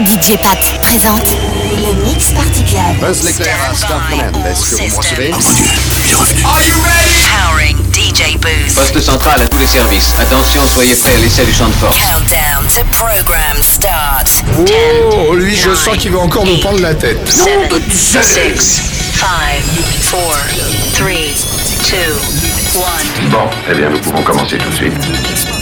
DJ Pat présente le Mix Party Club. Buzz l'éclair à Star Command. Est-ce que vous me recevez Oh mon Dieu, il est revenu. Are you ready? Powering DJ Booth. Poste central à tous les services. Attention, soyez prêts à l'essai du champ de force. Countdown to program start. Oh, lui, je sens qu'il va encore nous prendre la tête. 7, 6, 5, 4, 3, 2, 1. Bon, eh bien, nous pouvons commencer tout de suite.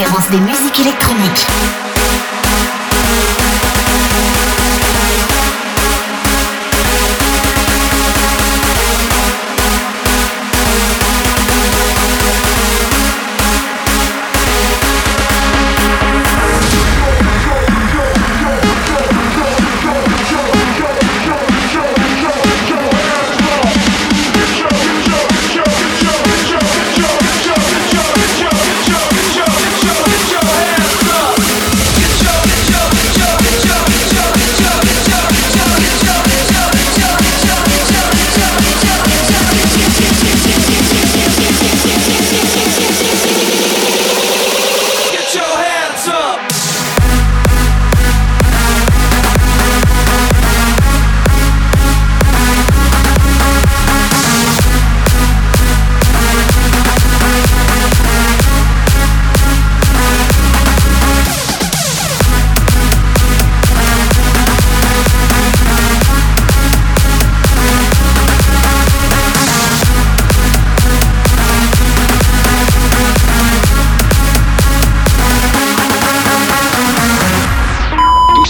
Référence des musiques électroniques.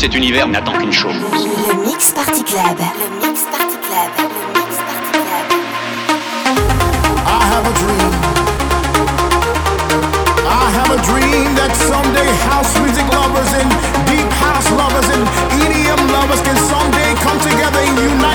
cet univers n'attend qu'une chose. Le Mix Party Club. Le Mix Party Club. Le Mix Party Club. I have a dream. I have a dream that someday house music lovers and deep house lovers and EDM lovers can someday come together and unite.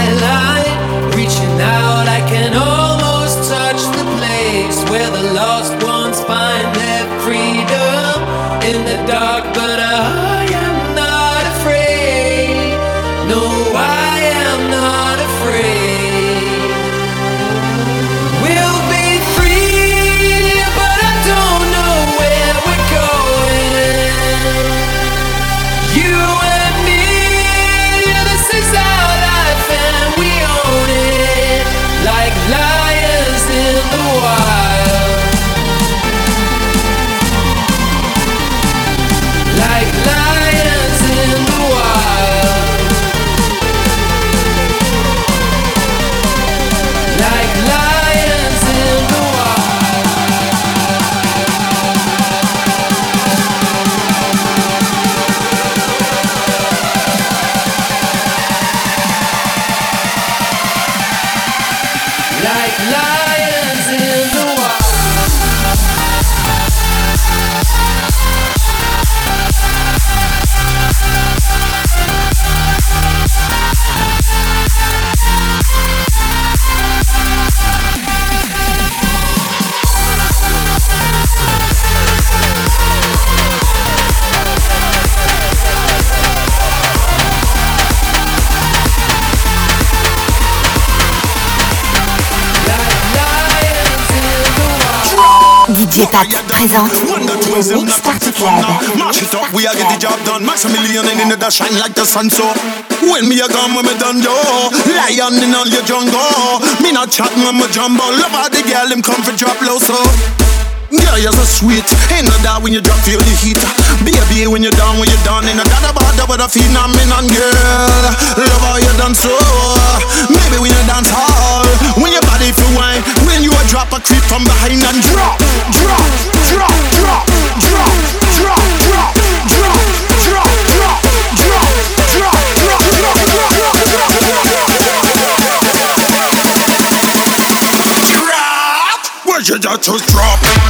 my love. We get the job done. Max a million and in the shine like the sun so. When me a gone, when me done yo. Lion in all your jungle. Me not on my jumbo. Love how the girl them come for drop low so. Girl, you're so sweet. Ain't no doubt when you drop, feel the heat. Baby, when you're down, when you're done. Ain't no doubt about that, but I feel I'm in girl. Love how you done so. Maybe when you dance hall. When your body feel wine. When you a drop a creep from behind and drop, drop, drop, drop, drop, drop, drop, drop, drop, drop, drop, drop, drop, drop, drop, drop. Where you just drop? Drop.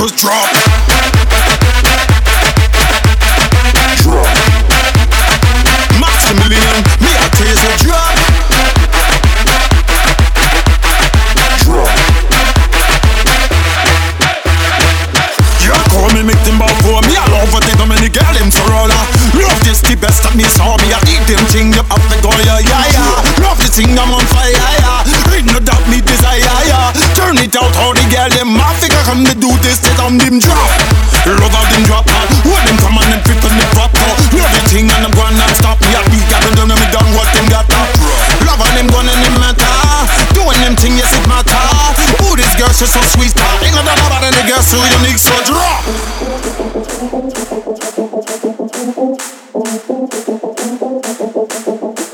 Just drop? Drop. Maximilian, me a drop. Drop. You make them for me. I love many roller. Uh. Love this the best of me come to do this they on them drop. Love how them drop man. When them come and them fit on the pop up. Love the thing and them go and stop. I beat got them done me done what them got up. Love how them gonna them matter. Doing them thing yes it matter. Ooh this girl she's so sweet. Ain't no doubt about the girl so unique so drop.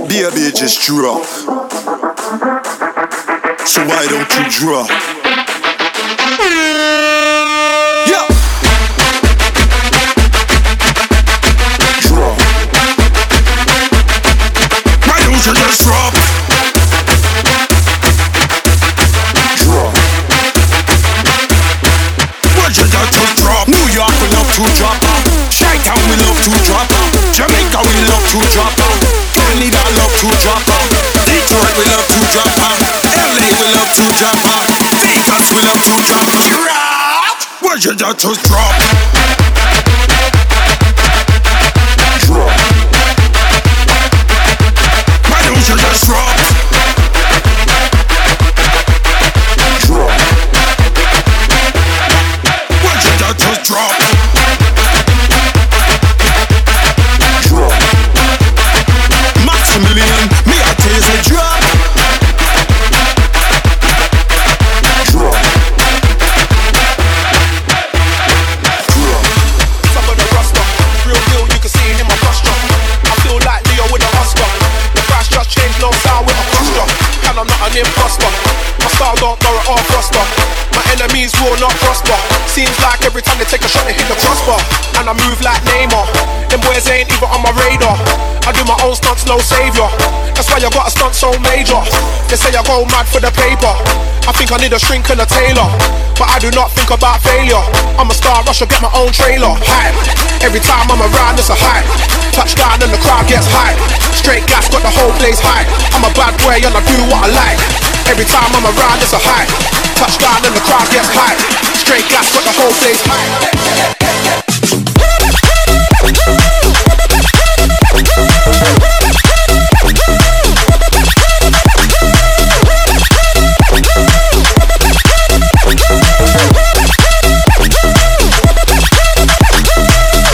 Baby, just drop. So why don't you drop? jam back. That's when I to drop. Where you just drop? Take a shot, and hit the crossbar. And I move like Neymar. Them boys ain't even on my radar. I do my own stunts, no savior. That's why I got a stunt so major. They say I go mad for the paper. I think I need a shrink and a tailor. But I do not think about failure. I'm a star, I should get my own trailer. Hype. Every time I'm around, it's a hype. Touchdown and the crowd gets hype. Straight gas, got the whole place hype. I'm a bad boy and I do what I like. Every time I'm around, it's a hype. Touchdown and the crowd gets hype. Straight gas, got the whole place hype.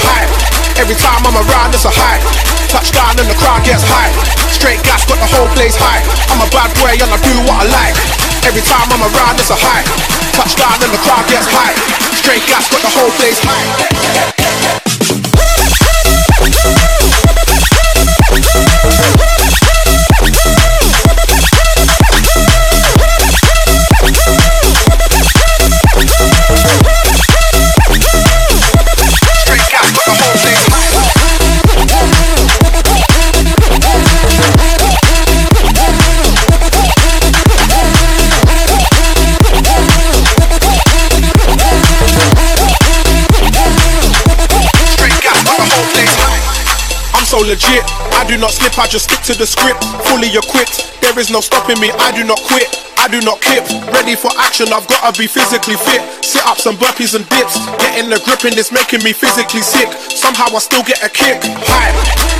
hype. Every time I'm around, it's a hype. Touchdown and the crowd gets hype. Straight gas, got the whole place hype. I'm a bad boy and I do what I like. Every time I'm around, it's a hype. Touchdown and the crowd gets hype. Straight gas, got the whole place hype. legit, I do not slip, I just stick to the script. Fully equipped, there is no stopping me, I do not quit, I do not kip. Ready for action, I've gotta be physically fit. Sit ups and burpees and dips, getting the grip in this making me physically sick. Somehow I still get a kick. Hype,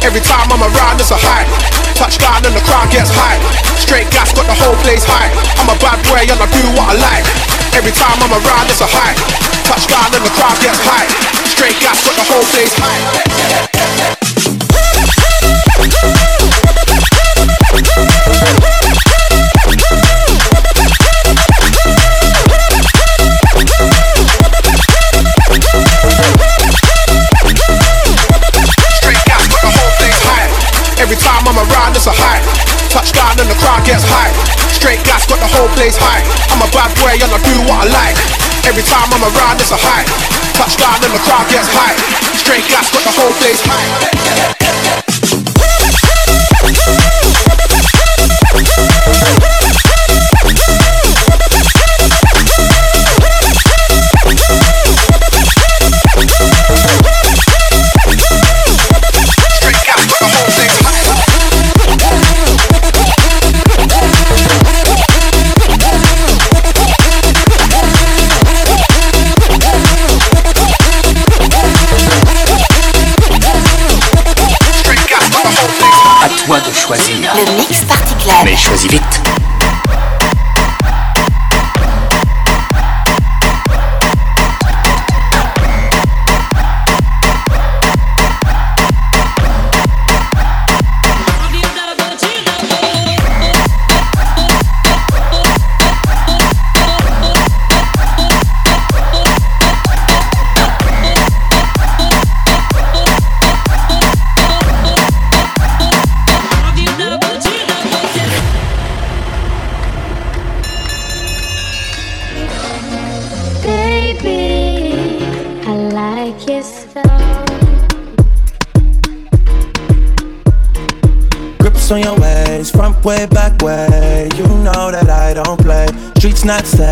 every time I'm around, it's a hype. Touchdown and the crowd gets hype. Straight gas, got the whole place hype. I'm a bad boy and I do what I like. Every time I'm around, it's a hype. Touchdown and the crowd gets hype. Straight gas, got the whole place hype. Touchdown and the crowd gets hype. Straight gas, got the whole place hype. Streets not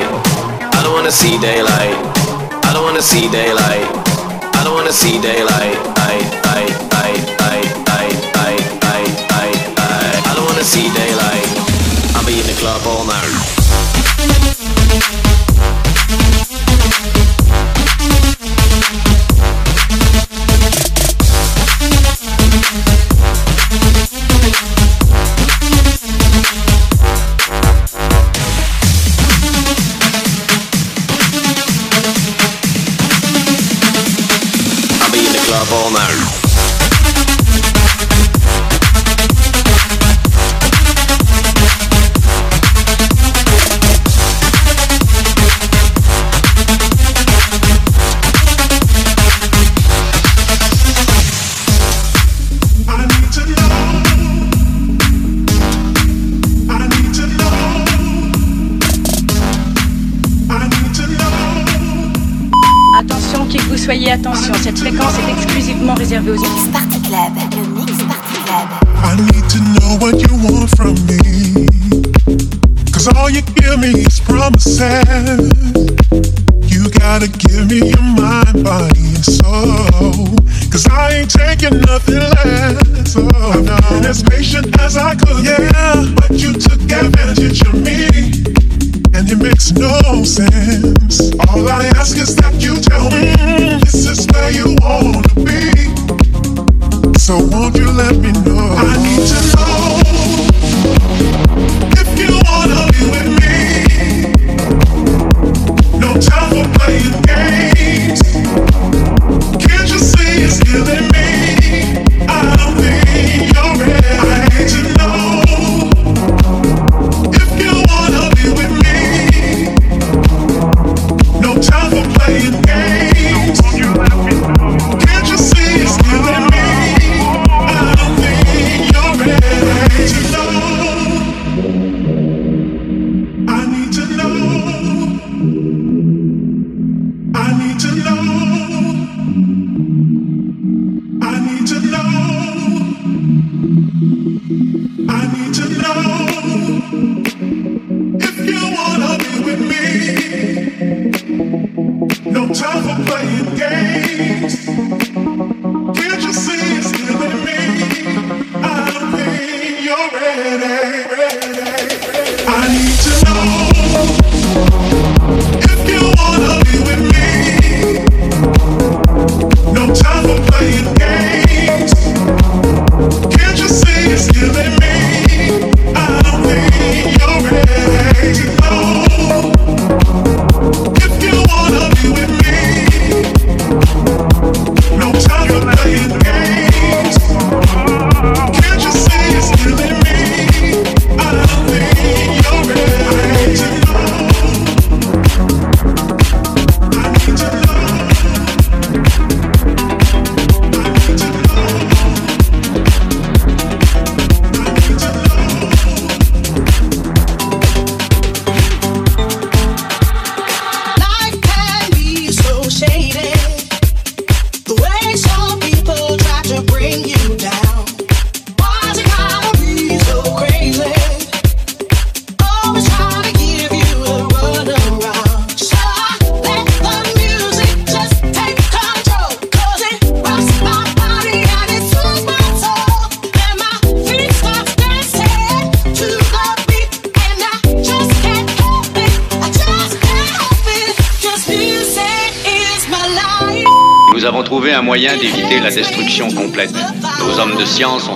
daylight. I don't wanna see daylight. I don't wanna see daylight. I don't wanna see daylight. I, I, I, I, I, I, I, I, I. I don't wanna see daylight. I'll be in the club all night. Mix Party Club, le Mix Party Club. I need to know what you want from me. Cause all you give me is promises.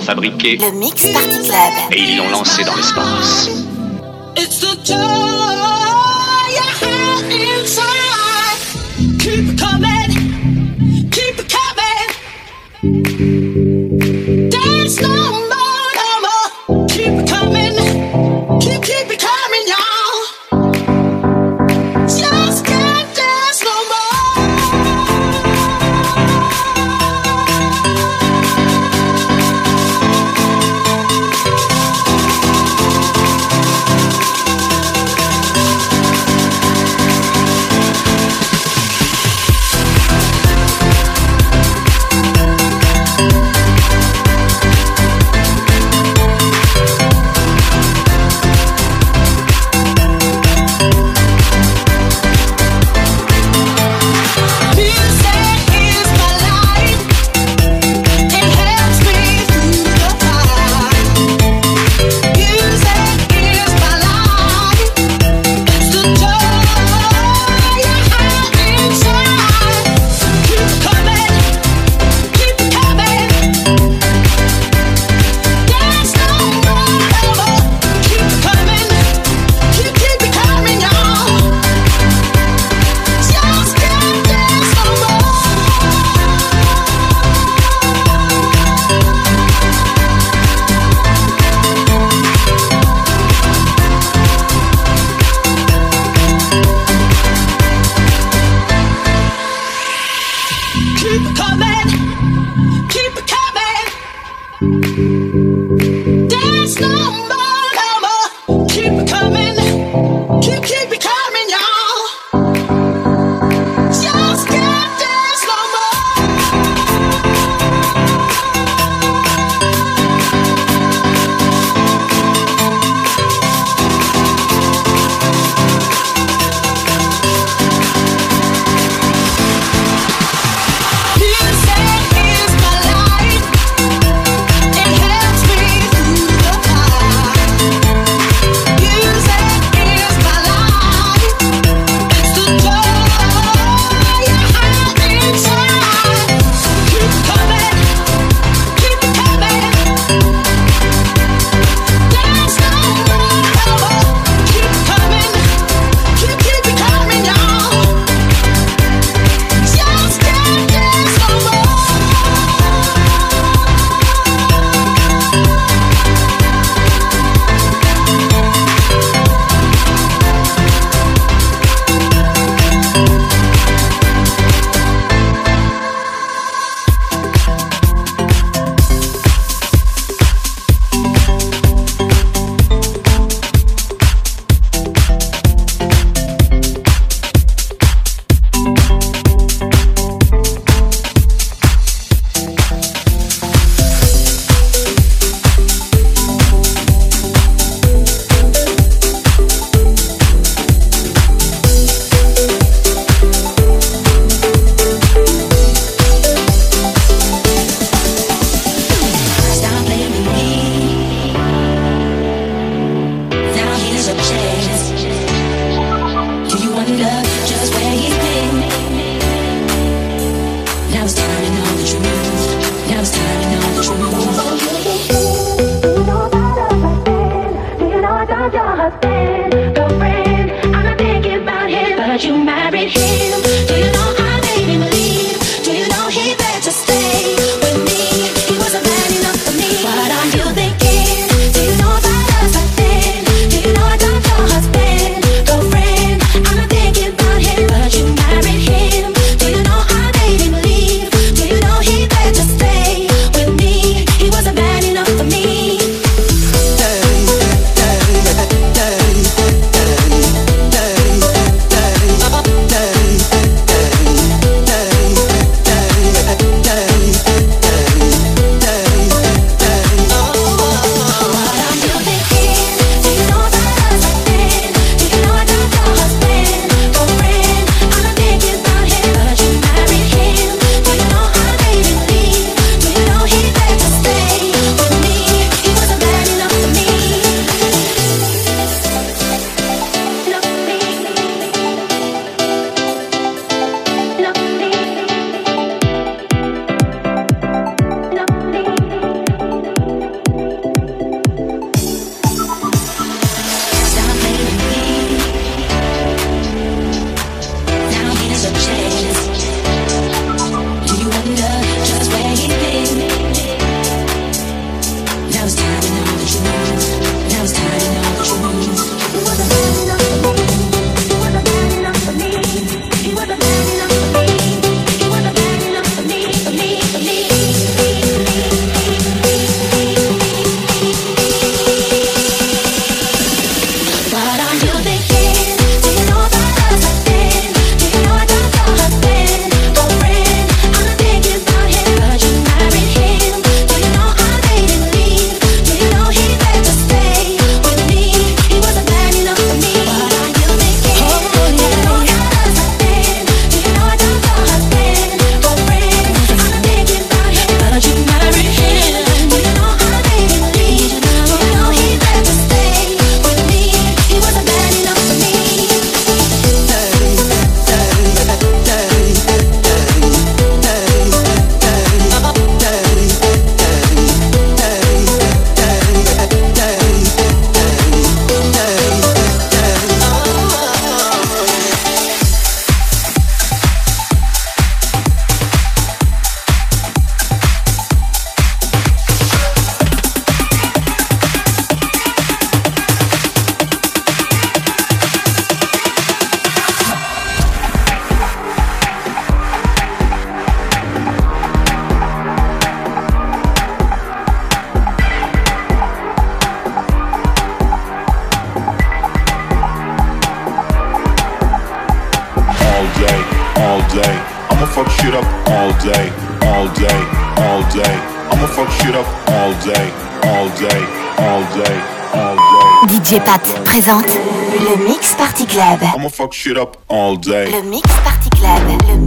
fabriqué le Mix Party Club et ils l'ont lancé dans l'espace. you le Mix Party Club. Le Mix Party Club.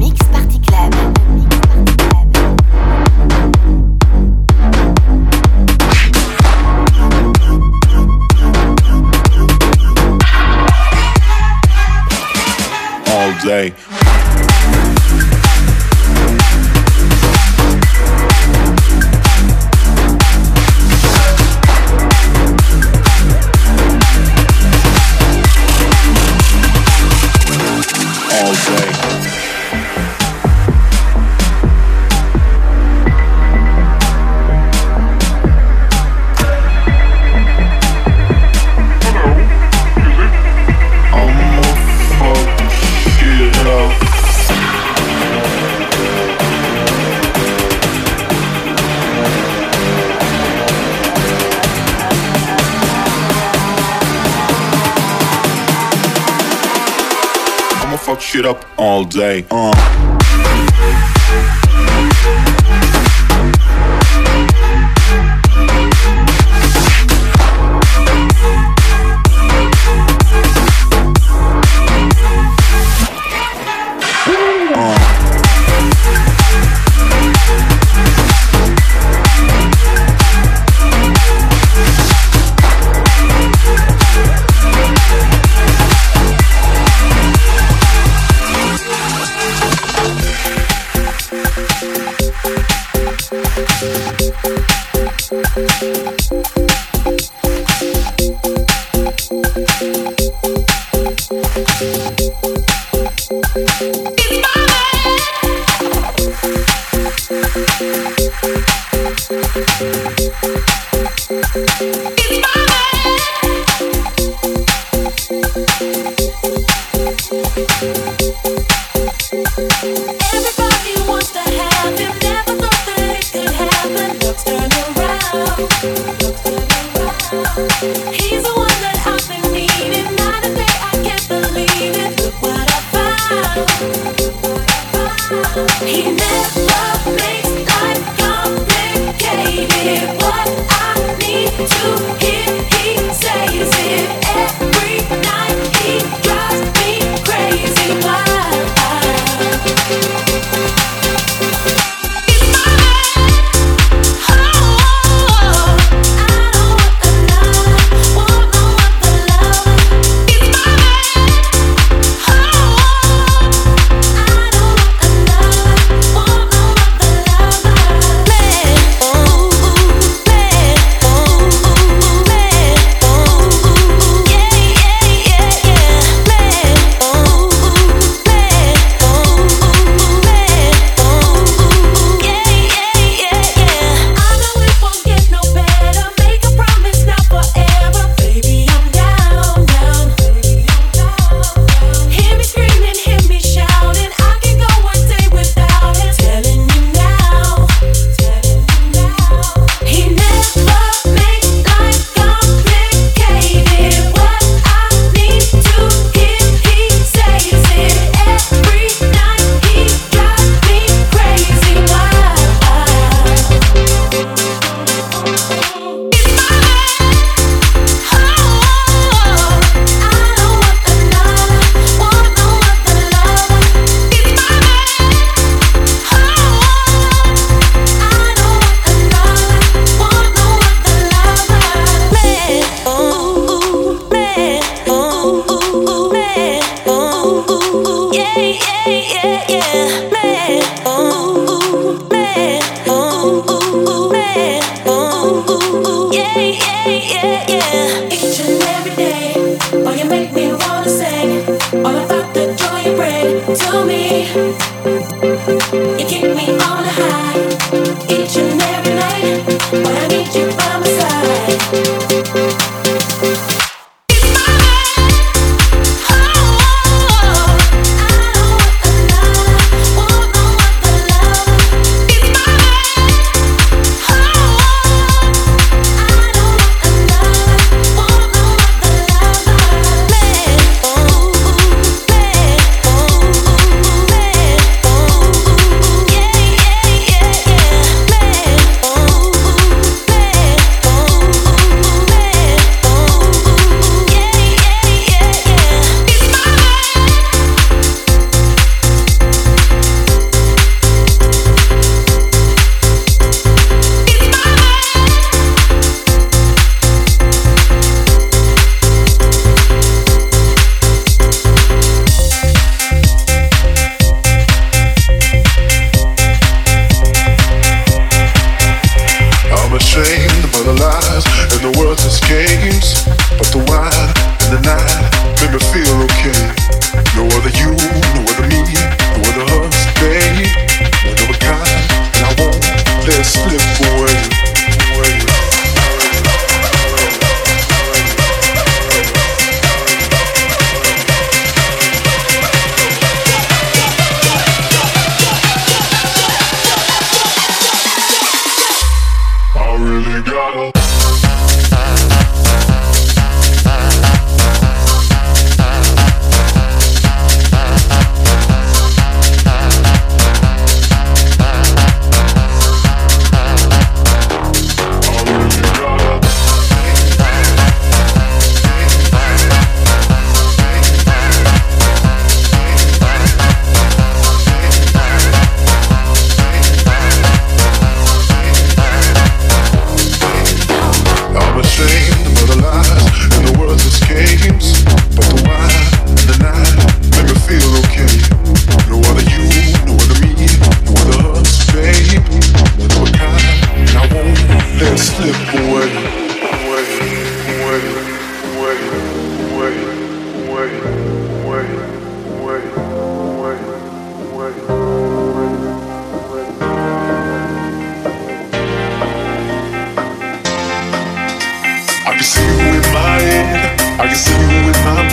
all day. Uh.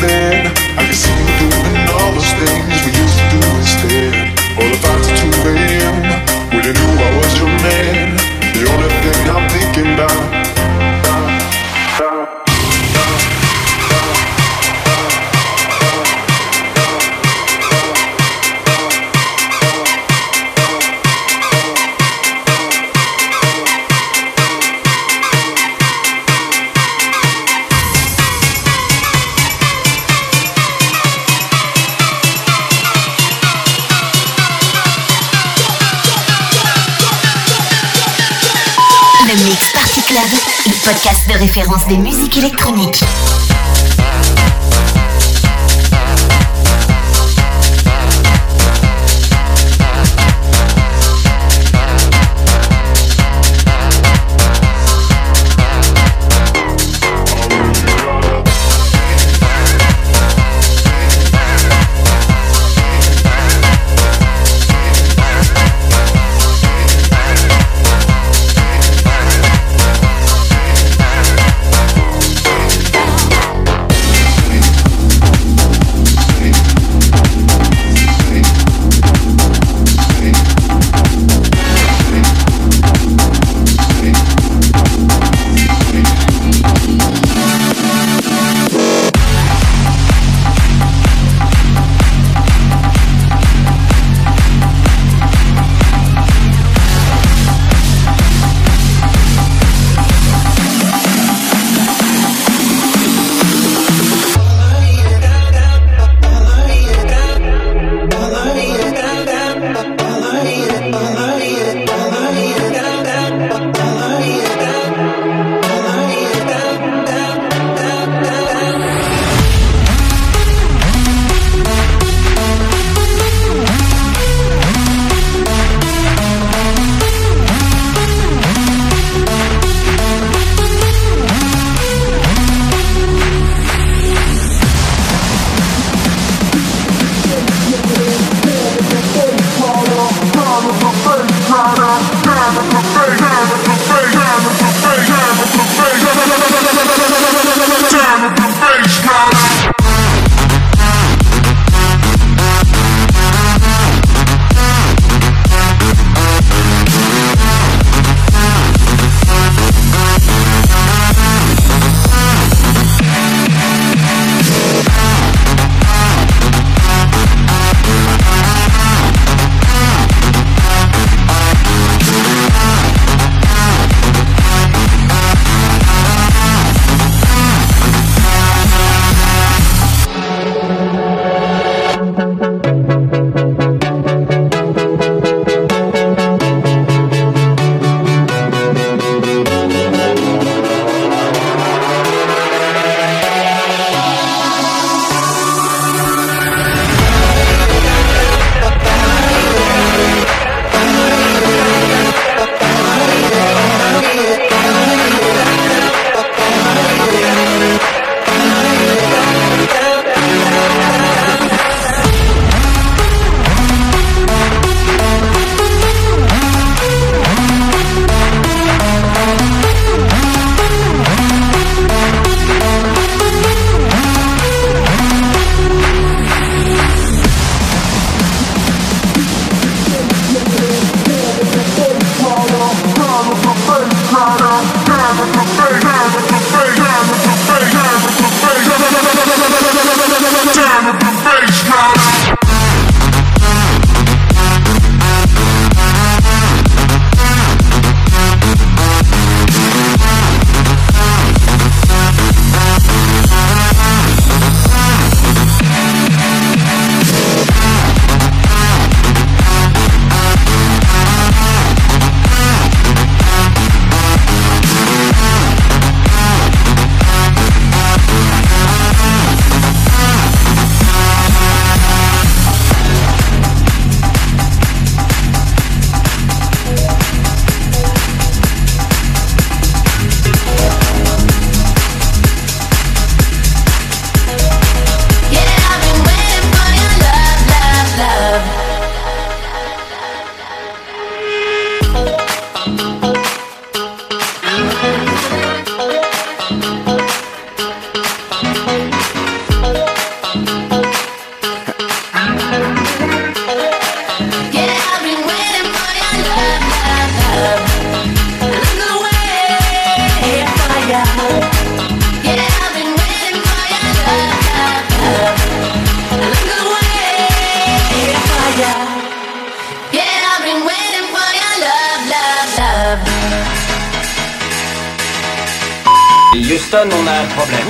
In des musiques électroniques. trying to down the face.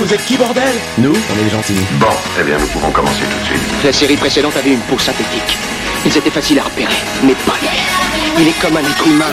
vous êtes qui, bordel Nous, on est gentils. Bon, eh bien, nous pouvons commencer tout de suite. La série précédente avait une peau synthétique. Ils étaient faciles à repérer, mais pas lui. Il est comme un être humain.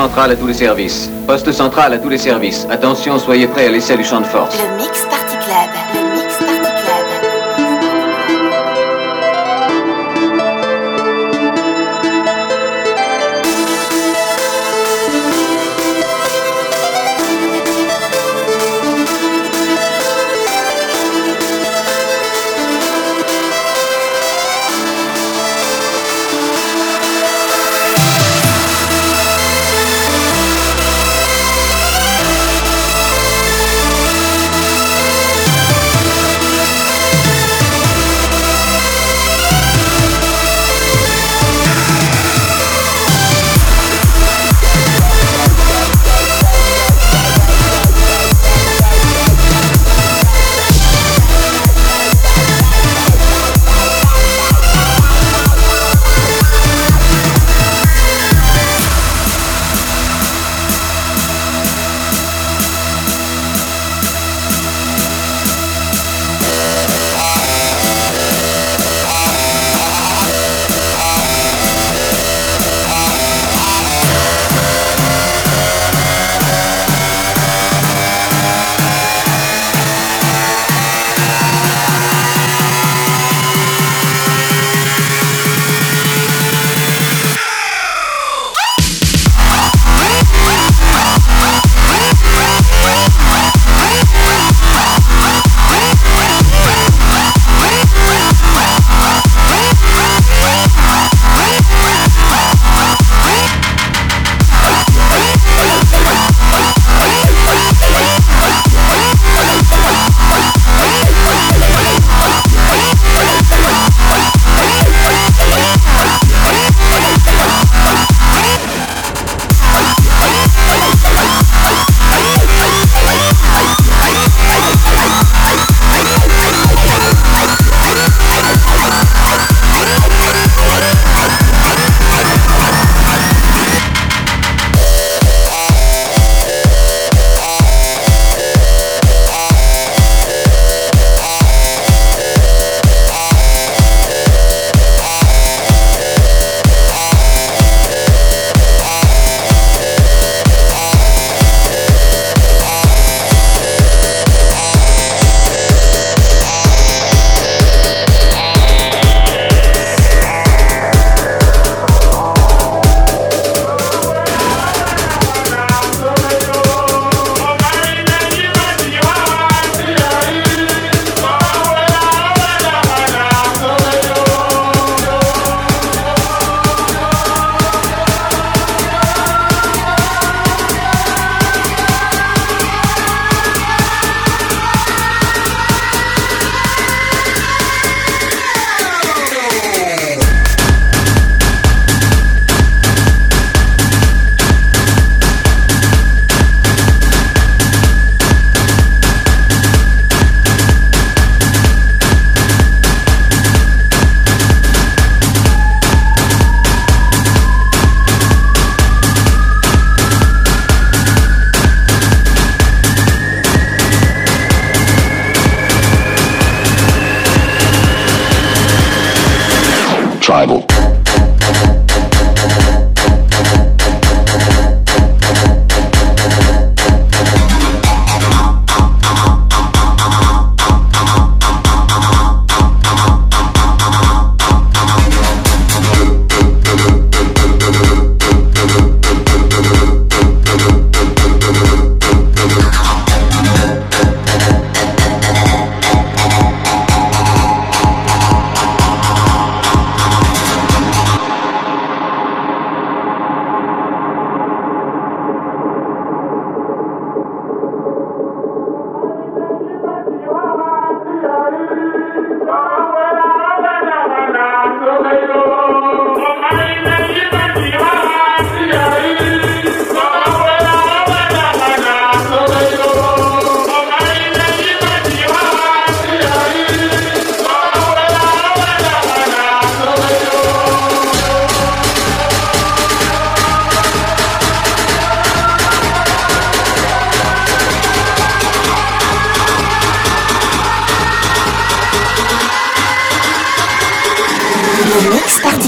central à tous les services. Poste central à tous les services. Attention, soyez prêts à l'essai du champ de force. Le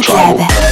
Club.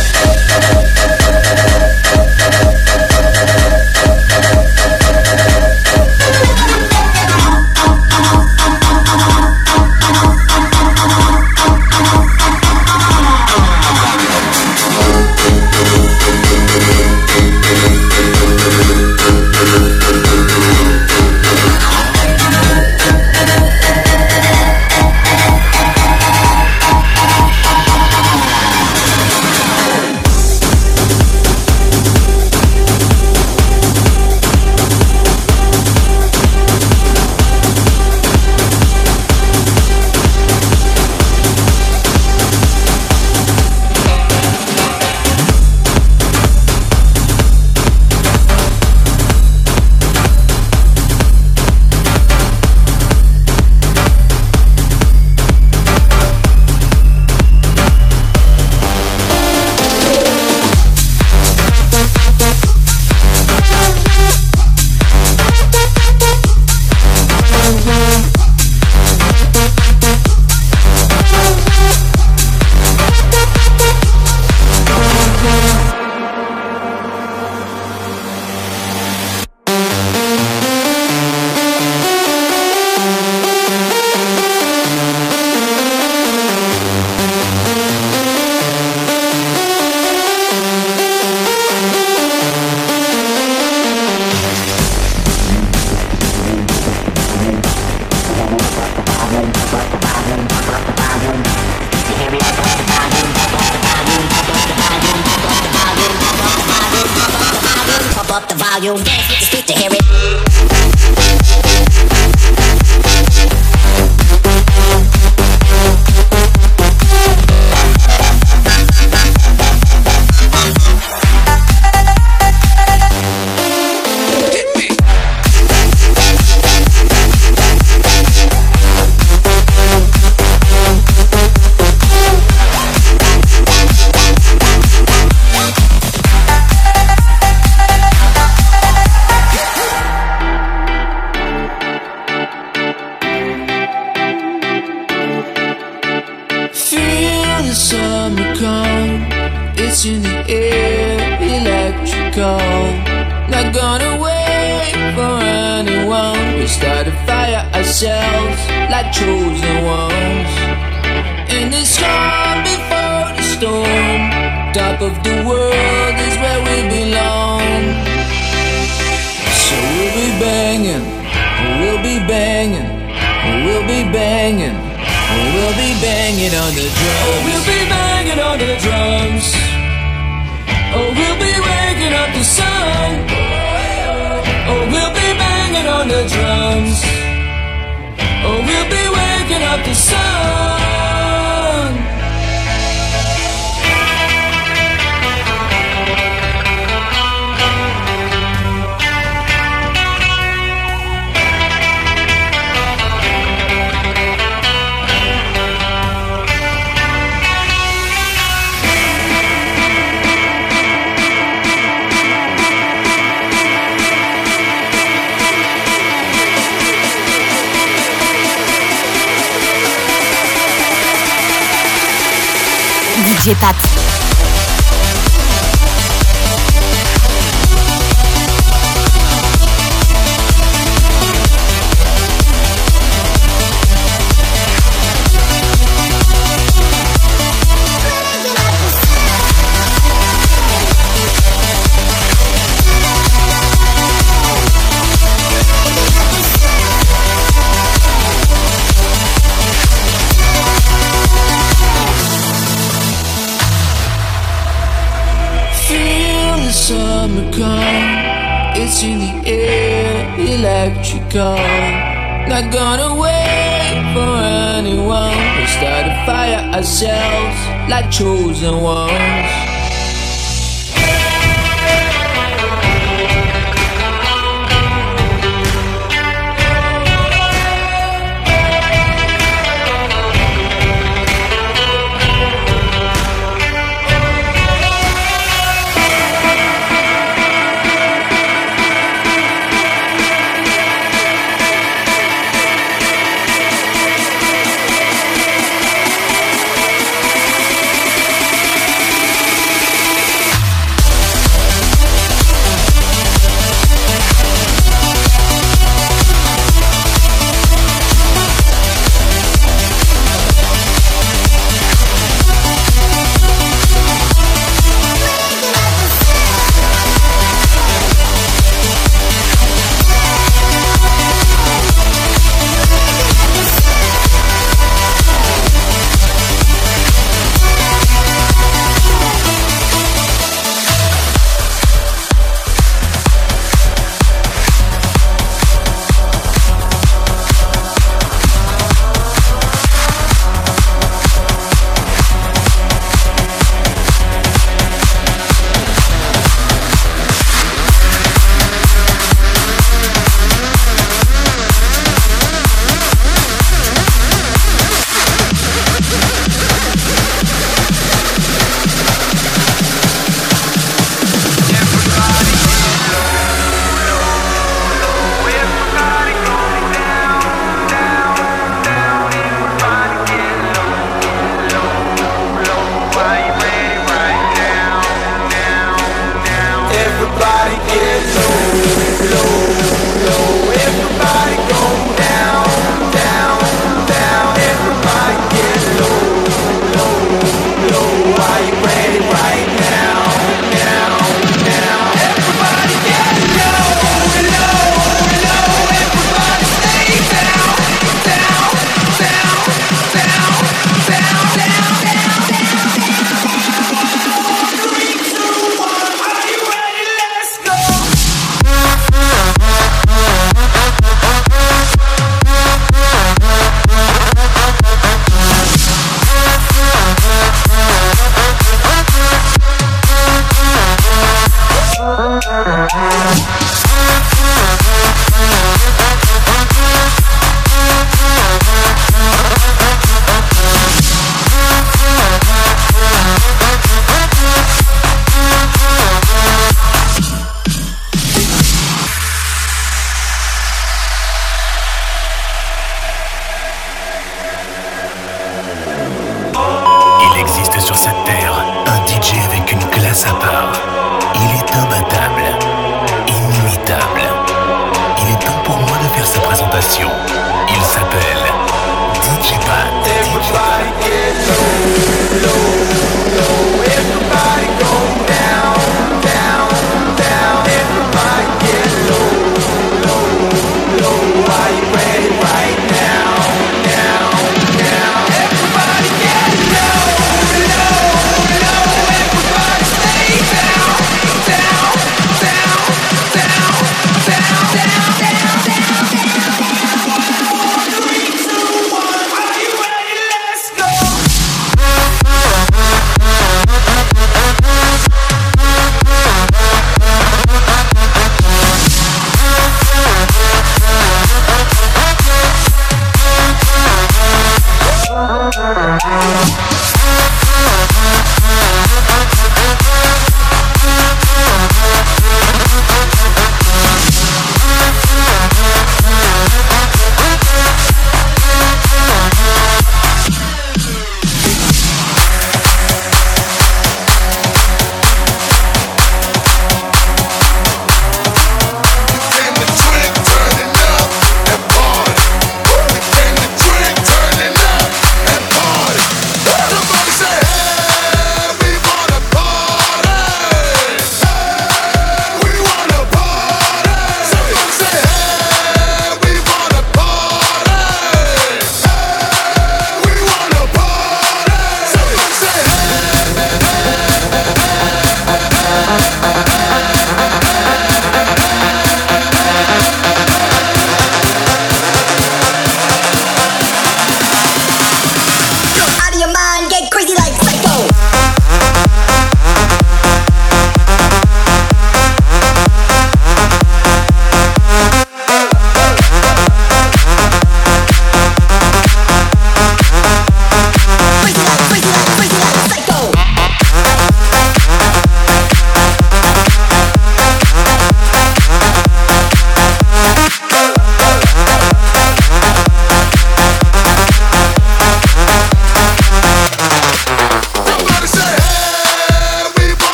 Start a fire ourselves, like chosen ones. In the storm before the storm, top of the world is where we belong. So we'll be banging, we'll be banging, we'll be banging. We'll be banging on the drums. Oh, we'll be banging on the drums. Oh, we'll be waking up the sun. Oh, we'll be on the drums. Oh, we'll be waking up the sun. épates. In the air, electrical. Not gonna wait for anyone. We start a fire ourselves, like chosen ones.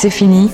C'est fini.